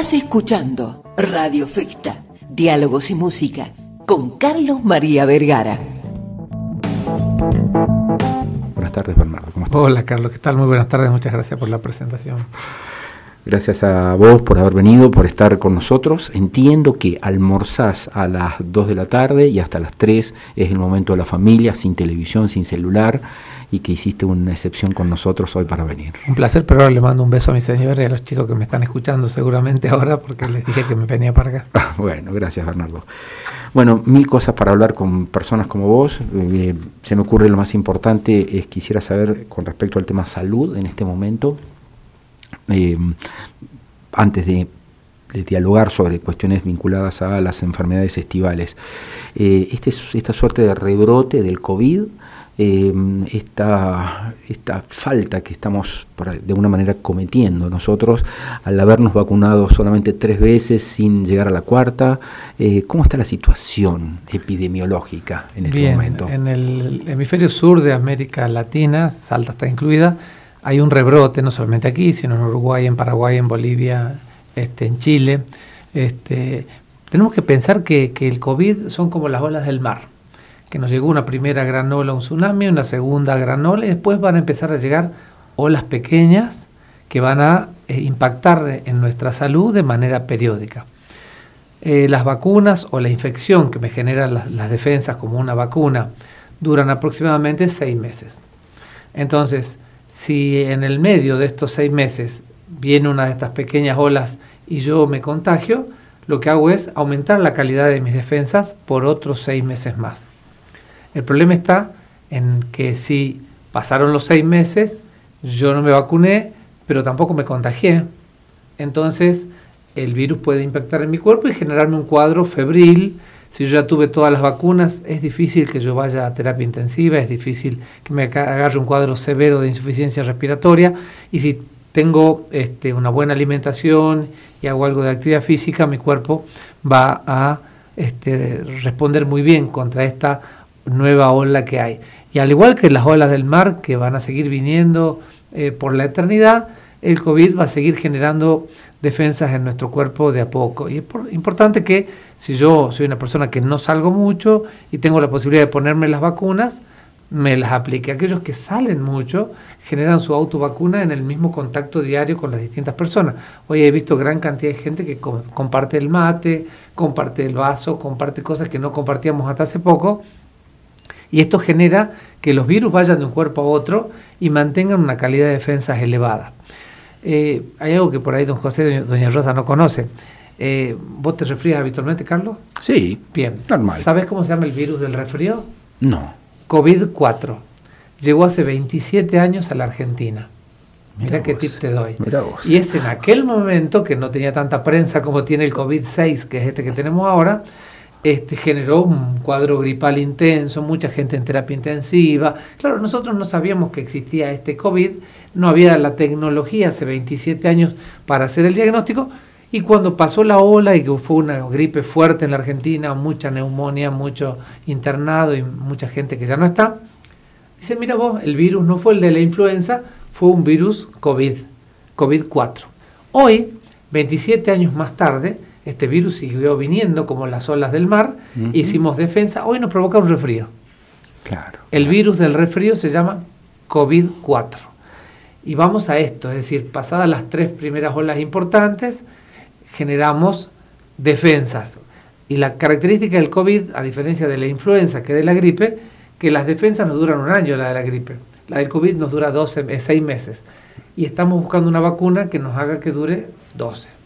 Estás escuchando Radio Festa, Diálogos y Música, con Carlos María Vergara. Buenas tardes, Bernardo. ¿Cómo estás? Hola, Carlos. ¿Qué tal? Muy buenas tardes. Muchas gracias por la presentación. Gracias a vos por haber venido, por estar con nosotros. Entiendo que almorzás a las 2 de la tarde y hasta las 3 es el momento de la familia, sin televisión, sin celular, y que hiciste una excepción con nosotros hoy para venir. Un placer, pero ahora le mando un beso a mi señora y a los chicos que me están escuchando seguramente ahora porque les dije que me venía para acá. Ah, bueno, gracias Bernardo. Bueno, mil cosas para hablar con personas como vos. Eh, se me ocurre lo más importante es quisiera saber con respecto al tema salud en este momento eh, antes de, dialogar sobre cuestiones vinculadas a las enfermedades estivales. Eh, este, esta suerte de rebrote del COVID, eh, esta, esta falta que estamos de alguna manera cometiendo nosotros al habernos vacunado solamente tres veces sin llegar a la cuarta, eh, ¿cómo está la situación epidemiológica en este momento? En el hemisferio sur de América Latina, Salta está incluida, hay un rebrote, no solamente aquí, sino en Uruguay, en Paraguay, en Bolivia, este, en Chile. Este, tenemos que pensar que, que, el COVID son como las olas del mar, que nos llegó una primera gran ola, un tsunami, una segunda gran ola, y después van a empezar a llegar olas pequeñas que van a eh, impactar en nuestra salud de manera periódica. Eh, las vacunas o la infección que me generan las, las defensas como una vacuna duran aproximadamente seis meses. Entonces, si en el medio de estos seis meses viene una de estas pequeñas olas y yo me contagio, lo que hago es aumentar la calidad de mis defensas por otros seis meses más. El problema está en que si pasaron los seis meses, yo no me vacuné, pero tampoco me contagié, entonces el virus puede impactar en mi cuerpo y generarme un cuadro febril, si yo ya tuve todas las vacunas, es difícil que yo vaya a terapia intensiva, es difícil que me agarre un cuadro severo de insuficiencia respiratoria. Y si tengo este, una buena alimentación y hago algo de actividad física, mi cuerpo va a este, responder muy bien contra esta nueva ola que hay. Y al igual que las olas del mar que van a seguir viniendo eh, por la eternidad, el COVID va a seguir generando defensas en nuestro cuerpo de a poco. Y es importante que si yo soy una persona que no salgo mucho y tengo la posibilidad de ponerme las vacunas, me las aplique. Aquellos que salen mucho generan su autovacuna en el mismo contacto diario con las distintas personas. Hoy he visto gran cantidad de gente que comparte el mate, comparte el vaso, comparte cosas que no compartíamos hasta hace poco. Y esto genera que los virus vayan de un cuerpo a otro y mantengan una calidad de defensas elevada. Eh, hay algo que por ahí don José y doña Rosa no conoce. Eh, ¿Vos te resfrías habitualmente, Carlos? Sí. Bien. Normal. ¿Sabes cómo se llama el virus del resfrío? No. COVID-4. Llegó hace 27 años a la Argentina. Mira, qué tip te doy. Y es en aquel momento que no tenía tanta prensa como tiene el COVID-6, que es este que tenemos ahora, este, generó un cuadro gripal intenso, mucha gente en terapia intensiva. Claro, nosotros no sabíamos que existía este COVID, no había la tecnología hace 27 años para hacer el diagnóstico, y cuando pasó la ola y que fue una gripe fuerte en la Argentina, mucha neumonía, mucho internado y mucha gente que ya no está, dice, mira vos, el virus no fue el de la influenza, fue un virus COVID, COVID-4. Hoy, 27 años más tarde, este virus siguió viniendo como las olas del mar, hicimos defensa, hoy nos provoca un resfrío. Claro. El virus del resfrío se llama COVID-4. Y vamos a esto, es decir, pasadas las tres primeras olas importantes, generamos defensas. Y la característica del COVID, a diferencia de la influenza que de la gripe, que las defensas nos duran un año, la de la gripe. La del COVID nos dura 12, 6 meses. Y estamos buscando una vacuna que nos haga que dure 12.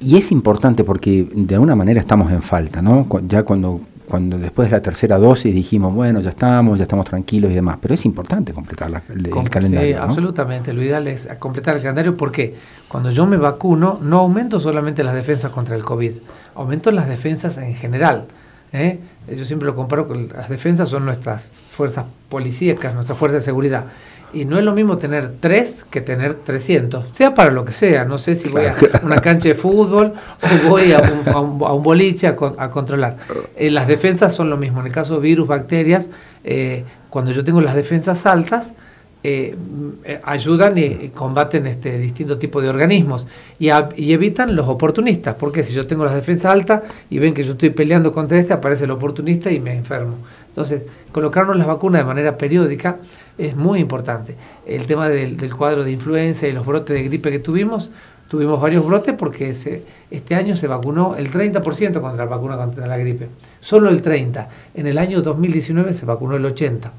Y es importante porque de alguna manera estamos en falta, ¿no? Ya cuando, cuando después de la tercera dosis dijimos, bueno, ya estamos, ya estamos tranquilos y demás, pero es importante completar el, calendario. Sí, absolutamente, lo ideal es completar el calendario porque cuando yo me vacuno no aumento solamente las defensas contra el COVID, aumento las defensas en general. ¿Eh? Yo siempre lo comparo con las defensas son nuestras fuerzas policíacas, nuestras fuerzas de seguridad. Y no es lo mismo tener tres que tener 300, sea para lo que sea. No sé si voy a una cancha de fútbol o voy a un, a un, boliche a, controlar. Eh, las defensas son lo mismo. En el caso de virus, bacterias, eh, cuando yo tengo las defensas altas, eh, ayudan y combaten este distinto tipo de organismos y, evitan los oportunistas, porque si yo tengo las defensas altas y ven que yo estoy peleando contra este, aparece el oportunista y me enfermo. Entonces, colocarnos las vacunas de manera periódica es muy importante. El tema del, cuadro de influenza y los brotes de gripe que tuvimos, tuvimos varios brotes porque este año se vacunó el 30% contra la vacuna contra la gripe. Solo el 30%. En el año 2019 se vacunó el 80%.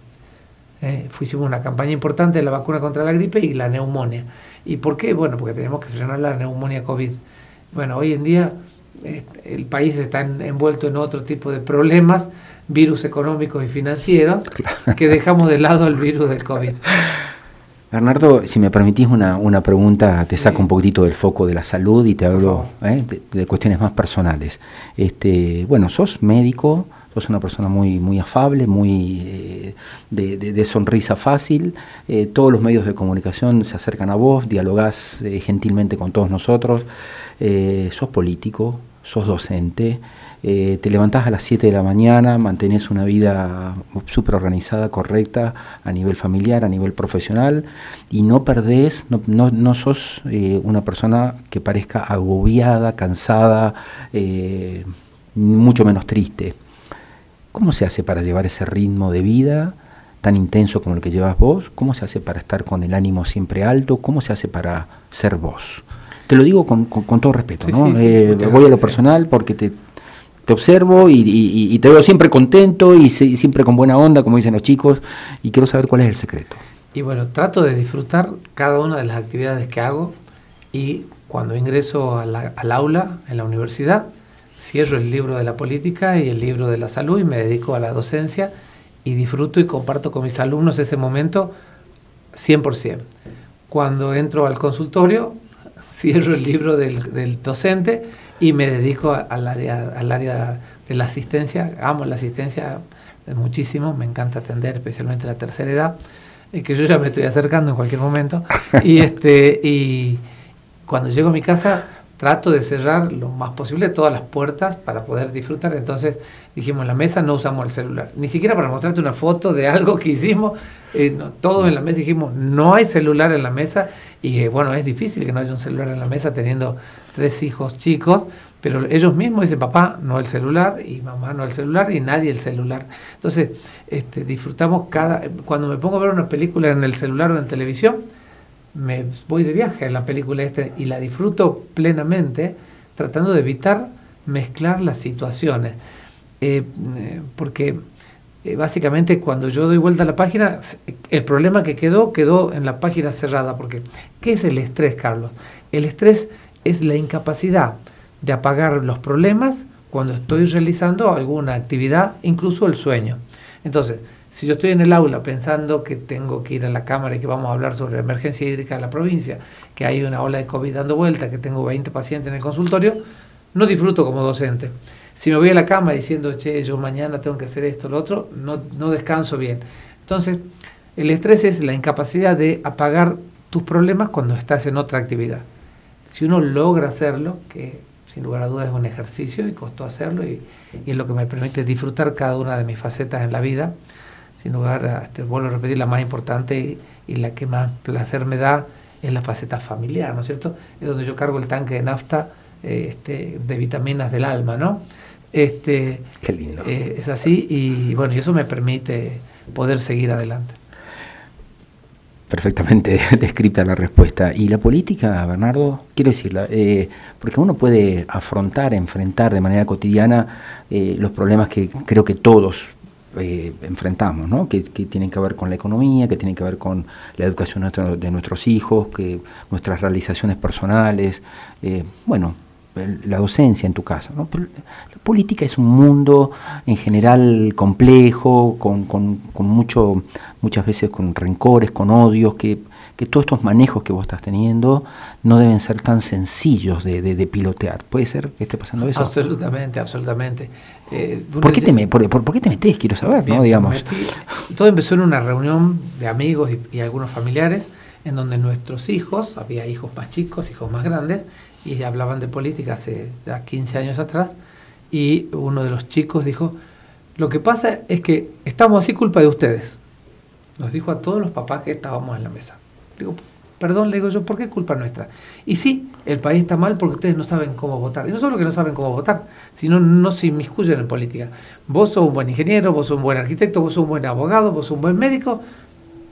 Eh, hicimos una campaña importante de la vacuna contra la gripe y la neumonía. ¿Y por qué? Bueno, porque tenemos que frenar la neumonía COVID. Bueno, hoy en día este, el país está envuelto en otro tipo de problemas virus económicos y financieros que dejamos de lado el virus del COVID. Bernardo, si me permitís una, una pregunta, te saco un poquitito del foco de la salud y te hablo ¿eh? de, cuestiones más personales. Este, bueno, sos médico, sos una persona muy, muy afable, muy eh, de, sonrisa fácil, eh, todos los medios de comunicación se acercan a vos, dialogás gentilmente con todos nosotros, sos político, sos docente, eh, te levantás a las 7 de la mañana, mantenés una vida súper organizada, correcta, a nivel familiar, a nivel profesional, y no perdés, no, no, sos eh, una persona que parezca agobiada, cansada, eh, mucho menos triste. ¿Cómo se hace para llevar ese ritmo de vida? tan intenso como el que llevas vos? ¿Cómo se hace para estar con el ánimo siempre alto? ¿Cómo se hace para ser vos? Te lo digo con, con, todo respeto, ¿no? voy a lo personal porque te, te observo y, te veo siempre contento y, siempre con buena onda, como dicen los chicos, y quiero saber cuál es el secreto. Y bueno, trato de disfrutar cada una de las actividades que hago y cuando ingreso al aula en la universidad, cierro el libro de la política y el libro de la salud y me dedico a la docencia y disfruto y comparto con mis alumnos ese momento 100%. Cuando entro al consultorio, cierro el libro del, del docente y me dedico al área, al área de la asistencia. Amo la asistencia muchísimo, me encanta atender, especialmente la tercera edad, y que yo ya me estoy acercando en cualquier momento. y, este, y cuando llego a mi casa trato de cerrar lo más posible todas las puertas para poder disfrutar. Entonces dijimos, en la mesa no usamos el celular, ni siquiera para mostrarte una foto de algo que hicimos, eh, todos en la mesa dijimos, no hay celular en la mesa y eh, bueno, es difícil que no haya un celular en la mesa teniendo tres hijos chicos, pero ellos mismos dicen, papá, no el celular, y mamá, no el celular, y nadie el celular. Entonces, este, disfrutamos cada... Cuando me pongo a ver una película en el celular o en televisión, me voy de viaje en la película este y la disfruto plenamente, tratando de evitar mezclar las situaciones. Eh, eh, porque eh, básicamente cuando yo doy vuelta a la página, el problema que quedó, quedó en la página cerrada. Porque, ¿qué es el estrés, Carlos? El estrés es la incapacidad de apagar los problemas cuando estoy realizando alguna actividad, incluso el sueño. Entonces, si yo estoy en el aula pensando que tengo que ir a la Cámara y que vamos a hablar sobre la emergencia hídrica de la provincia, que hay una ola de COVID dando vuelta, que tengo 20 pacientes en el consultorio, no disfruto como docente. Si me voy a la cama diciendo, che, yo mañana tengo que hacer esto, lo otro, no, no descanso bien. Entonces, el estrés es la incapacidad de apagar tus problemas cuando estás en otra actividad. Si uno logra hacerlo, que sin lugar a dudas es un ejercicio y costó hacerlo y, es lo que me permite disfrutar cada una de mis facetas en la vida, sin lugar a, este, vuelvo a repetir, la más importante y, la que más placer me da es la faceta familiar, ¿no es cierto? Es donde yo cargo el tanque de nafta eh, este, de vitaminas del alma, ¿no? Este, Qué lindo. Eh, es así y bueno, y eso me permite poder seguir adelante perfectamente descrita la respuesta. ¿Y la política, Bernardo? Quiero decirla, eh, porque uno puede afrontar, enfrentar de manera cotidiana eh, los problemas que creo que todos eh, enfrentamos, ¿no? Que, tienen que ver con la economía, que tienen que ver con la educación de nuestros hijos, que nuestras realizaciones personales, bueno, la docencia en tu casa. ¿no? la política es un mundo en general complejo, con, con, con, mucho, muchas veces con rencores, con odios, que, que, todos estos manejos que vos estás teniendo no deben ser tan sencillos de, de, pilotear. ¿Puede ser que esté pasando eso? Absolutamente, absolutamente. Eh, ¿Por, qué te me, por, por, qué te metés? Quiero saber, ¿no? Digamos. todo empezó en una reunión de amigos y, y algunos familiares en donde nuestros hijos, había hijos más chicos, hijos más grandes, y hablaban de política hace ya 15 años atrás, y uno de los chicos dijo, lo que pasa es que estamos así culpa de ustedes. nos dijo a todos los papás que estábamos en la mesa. Digo, perdón, le digo yo, ¿por qué culpa nuestra? Y sí, el país está mal porque ustedes no saben cómo votar. Y no solo que no saben cómo votar, sino no se inmiscuyen en política. Vos sos un buen ingeniero, vos sos un buen arquitecto, vos sos un buen abogado, vos sos un buen médico,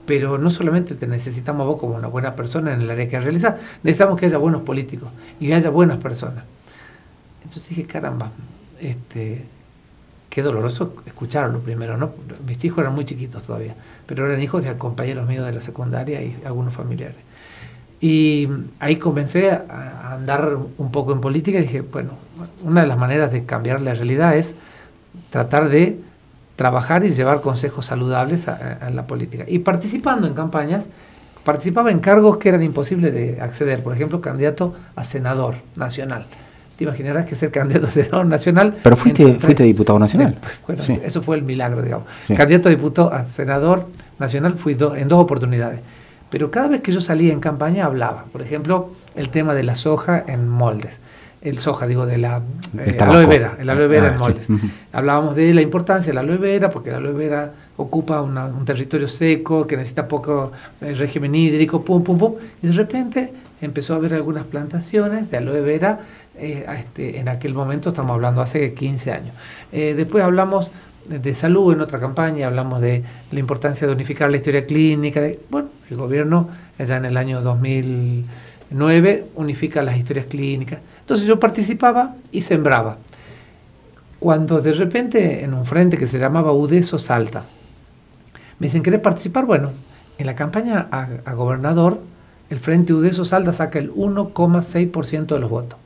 pero no solamente te necesitamos vos como una buena persona en el área que realizás, necesitamos que haya buenos políticos y haya buenas personas. Entonces dije, caramba, este, qué doloroso escucharlo primero, ¿no? Mis hijos eran muy chiquitos todavía, pero eran hijos de compañeros míos de la secundaria y algunos familiares. Y ahí comencé a andar un poco en política y dije, bueno, una de las maneras de cambiar la realidad es tratar de trabajar y llevar consejos saludables a, la política. Y participando en campañas, participaba en cargos que eran imposibles de acceder, por ejemplo, candidato a senador nacional te imaginarás que ser candidato a senador nacional. Pero fuiste, fuiste diputado nacional. bueno, eso fue el milagro, digamos. Candidato a diputado a senador nacional fui en dos oportunidades. Pero cada vez que yo salía en campaña hablaba. Por ejemplo, el tema de la soja en moldes. El soja, digo, de la eh, aloe vera, el aloe vera ah, en moldes. Hablábamos de la importancia de la aloe vera, porque la aloe vera ocupa un territorio seco, que necesita poco eh, régimen hídrico, pum, pum, pum. Y de repente empezó a haber algunas plantaciones de aloe vera eh, este, en aquel momento, estamos hablando hace 15 años. Eh, después hablamos de salud en otra campaña, hablamos de la importancia de unificar la historia clínica. Bueno, el gobierno ya en el año 2009 unifica las historias clínicas. Entonces yo participaba y sembraba. Cuando de repente en un frente que se llamaba UDESO Salta, me dicen, ¿querés participar? Bueno, en la campaña a, a gobernador, el frente UDESO Salta saca el 1,6% de los votos.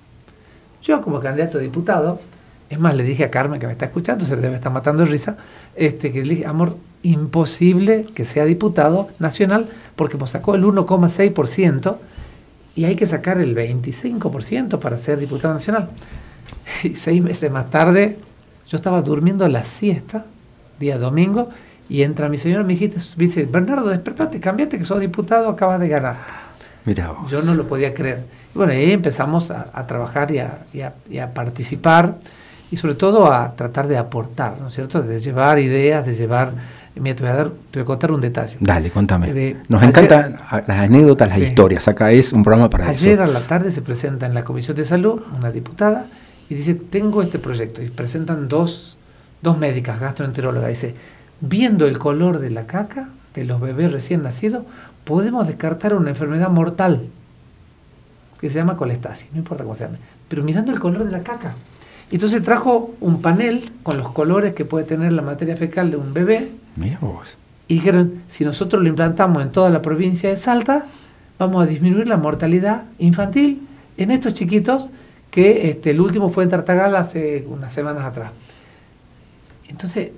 Yo como candidato a diputado, es más, le dije a Carmen que me está escuchando, se debe estar matando de risa, este, que le dije, amor, imposible que sea diputado nacional porque me sacó el 1,6% y hay que sacar el 25% para ser diputado nacional. Y seis meses más tarde, yo estaba durmiendo la siesta, día domingo, y entra mi señora me dice, Bernardo, despertate, cambiate que sos diputado, acabas de ganar. Mira Yo no lo podía creer. bueno, ahí empezamos a, trabajar y a, participar y sobre todo a tratar de aportar, ¿no es cierto? De llevar ideas, de llevar... Mira, te voy a, dar, te voy a contar un detalle. Dale, contame. Nos encantan las anécdotas, las historias. Acá es un programa para ayer eso. Ayer a la tarde se presenta en la Comisión de Salud una diputada y dice, tengo este proyecto. Y presentan dos, dos médicas, gastroenterólogas. Dice, viendo el color de la caca de los bebés recién nacidos, podemos descartar una enfermedad mortal que se llama colestasis, no importa cómo se llame, pero mirando el color de la caca. Entonces trajo un panel con los colores que puede tener la materia fecal de un bebé. Y dijeron, si nosotros lo implantamos en toda la provincia de Salta, vamos a disminuir la mortalidad infantil en estos chiquitos que este, el último fue en Tartagal hace unas semanas atrás. Entonces,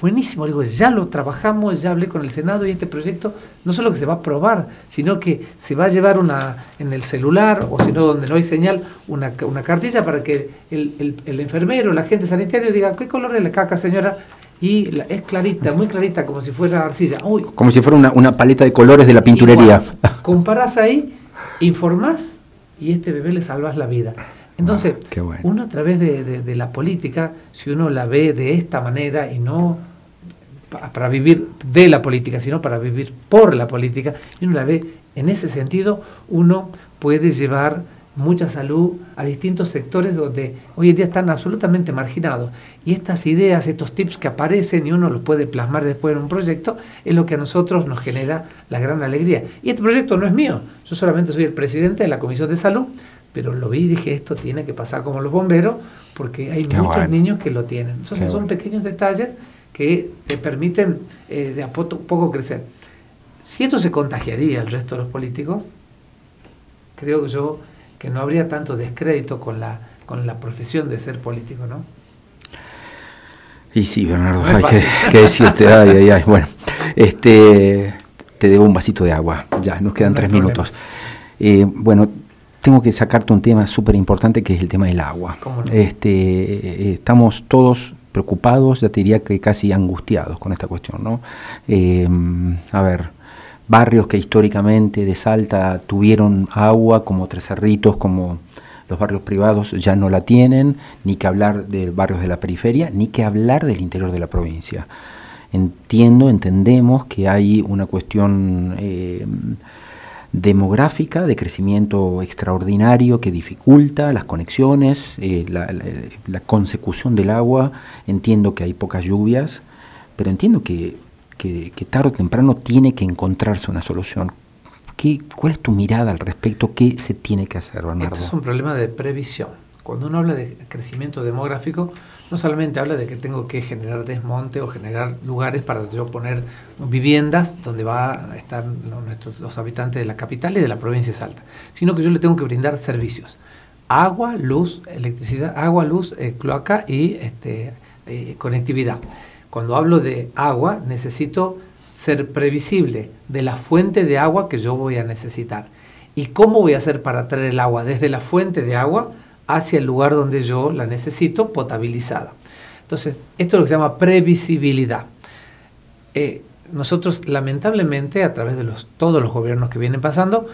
buenísimo, digo, ya lo trabajamos, ya hablé con el Senado y este proyecto no solo que se va a aprobar, sino que se va a llevar una en el celular o si no donde no hay señal, una, una cartilla para que el, el, enfermero, el agente sanitario diga, ¿qué color es la caca señora? Y es clarita, muy clarita, como si fuera arcilla. como si fuera una, una, paleta de colores de la pinturería. comparás ahí, informás y este bebé le salvas la vida. Entonces, ah, uno a través de, la política, si uno la ve de esta manera y no para vivir de la política, sino para vivir por la política, y uno la ve en ese sentido, uno puede llevar mucha salud a distintos sectores donde hoy en día están absolutamente marginados. Y estas ideas, estos tips que aparecen y uno los puede plasmar después en un proyecto, es lo que a nosotros nos genera la gran alegría. Y este proyecto no es mío, yo solamente soy el presidente de la Comisión de Salud, pero lo vi y dije, esto tiene que pasar como los bomberos, porque hay muchos niños que lo tienen. Entonces son pequeños detalles que te permiten eh, de a poco, poco crecer. Si esto se contagiaría al resto de los políticos, creo yo que no habría tanto descrédito con la, con la profesión de ser político, ¿no? Y sí, Bernardo, hay que, decirte, ay, ay, ay. Bueno, este, te debo un vasito de agua, ya, nos quedan tres minutos. Eh, bueno, tengo que sacarte un tema súper importante que es el tema del agua. Este, eh, estamos todos preocupados, ya te diría que casi angustiados con esta cuestión, ¿no? Eh, a ver, barrios que históricamente de Salta tuvieron agua, como Tres Cerritos, como los barrios privados ya no la tienen, ni que hablar de barrios de la periferia, ni que hablar del interior de la provincia. entiendo, entendemos que hay una cuestión eh, demográfica de crecimiento extraordinario que dificulta las conexiones, eh, la, consecución del agua, entiendo que hay pocas lluvias, pero entiendo que, que, tarde o temprano tiene que encontrarse una solución. ¿Qué, ¿Cuál es tu mirada al respecto? ¿Qué se tiene que hacer, Bernardo? Esto es un problema de previsión. Cuando uno habla de crecimiento demográfico, no solamente habla de que tengo que generar desmonte o generar lugares para yo poner viviendas donde va a estar nuestros, los habitantes de la capital y de la provincia de Salta, sino que yo le tengo que brindar servicios. Agua, luz, electricidad, agua, luz, eh, cloaca y este, eh, conectividad. Cuando hablo de agua, necesito ser previsible de la fuente de agua que yo voy a necesitar. ¿Y cómo voy a hacer para traer el agua desde la fuente de agua hacia el lugar donde yo la necesito potabilizada. Entonces, esto es lo que se llama previsibilidad. Eh, nosotros, lamentablemente, a través de los, todos los gobiernos que vienen pasando,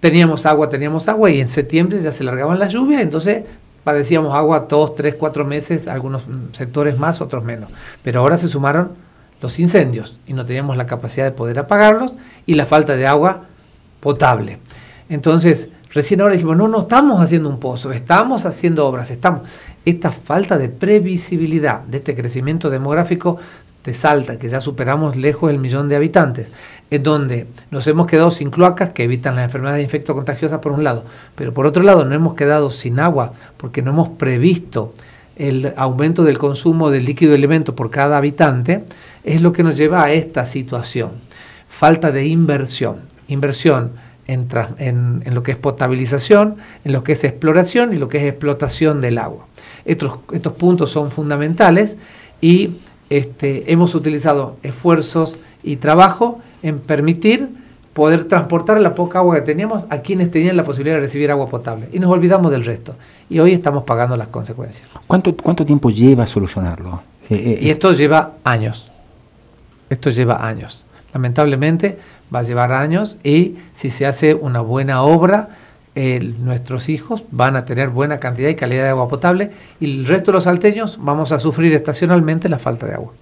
teníamos agua, teníamos agua y en septiembre ya se largaban las lluvias, entonces padecíamos agua dos, tres, cuatro meses, algunos sectores más, otros menos. Pero ahora se sumaron los incendios y no teníamos la capacidad de poder apagarlos y la falta de agua potable. Entonces, Recién ahora dijimos, no, no estamos haciendo un pozo, estamos haciendo obras, estamos. Esta falta de previsibilidad de este crecimiento demográfico de Salta, que ya superamos lejos el millón de habitantes, en donde nos hemos quedado sin cloacas que evitan las enfermedades infectocontagiosas por un lado, pero por otro lado nos hemos quedado sin agua porque no hemos previsto el aumento del consumo del líquido de elemento por cada habitante, es lo que nos lleva a esta situación. Falta de inversión. Inversión en, lo que es potabilización, en lo que es exploración y lo que es explotación del agua. Estos, estos puntos son fundamentales y este, hemos utilizado esfuerzos y trabajo en permitir poder transportar la poca agua que teníamos a quienes tenían la posibilidad de recibir agua potable. Y nos olvidamos del resto. Y hoy estamos pagando las consecuencias. ¿Cuánto, cuánto tiempo lleva solucionarlo? Eh, eh, y esto lleva años. Esto lleva años. Lamentablemente, va a llevar años y si se hace una buena obra, nuestros hijos van a tener buena cantidad y calidad de agua potable y el resto de los salteños vamos a sufrir estacionalmente la falta de agua.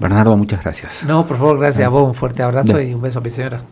Bernardo, muchas gracias. No, por favor, gracias a vos, un fuerte abrazo y un beso a mi señora.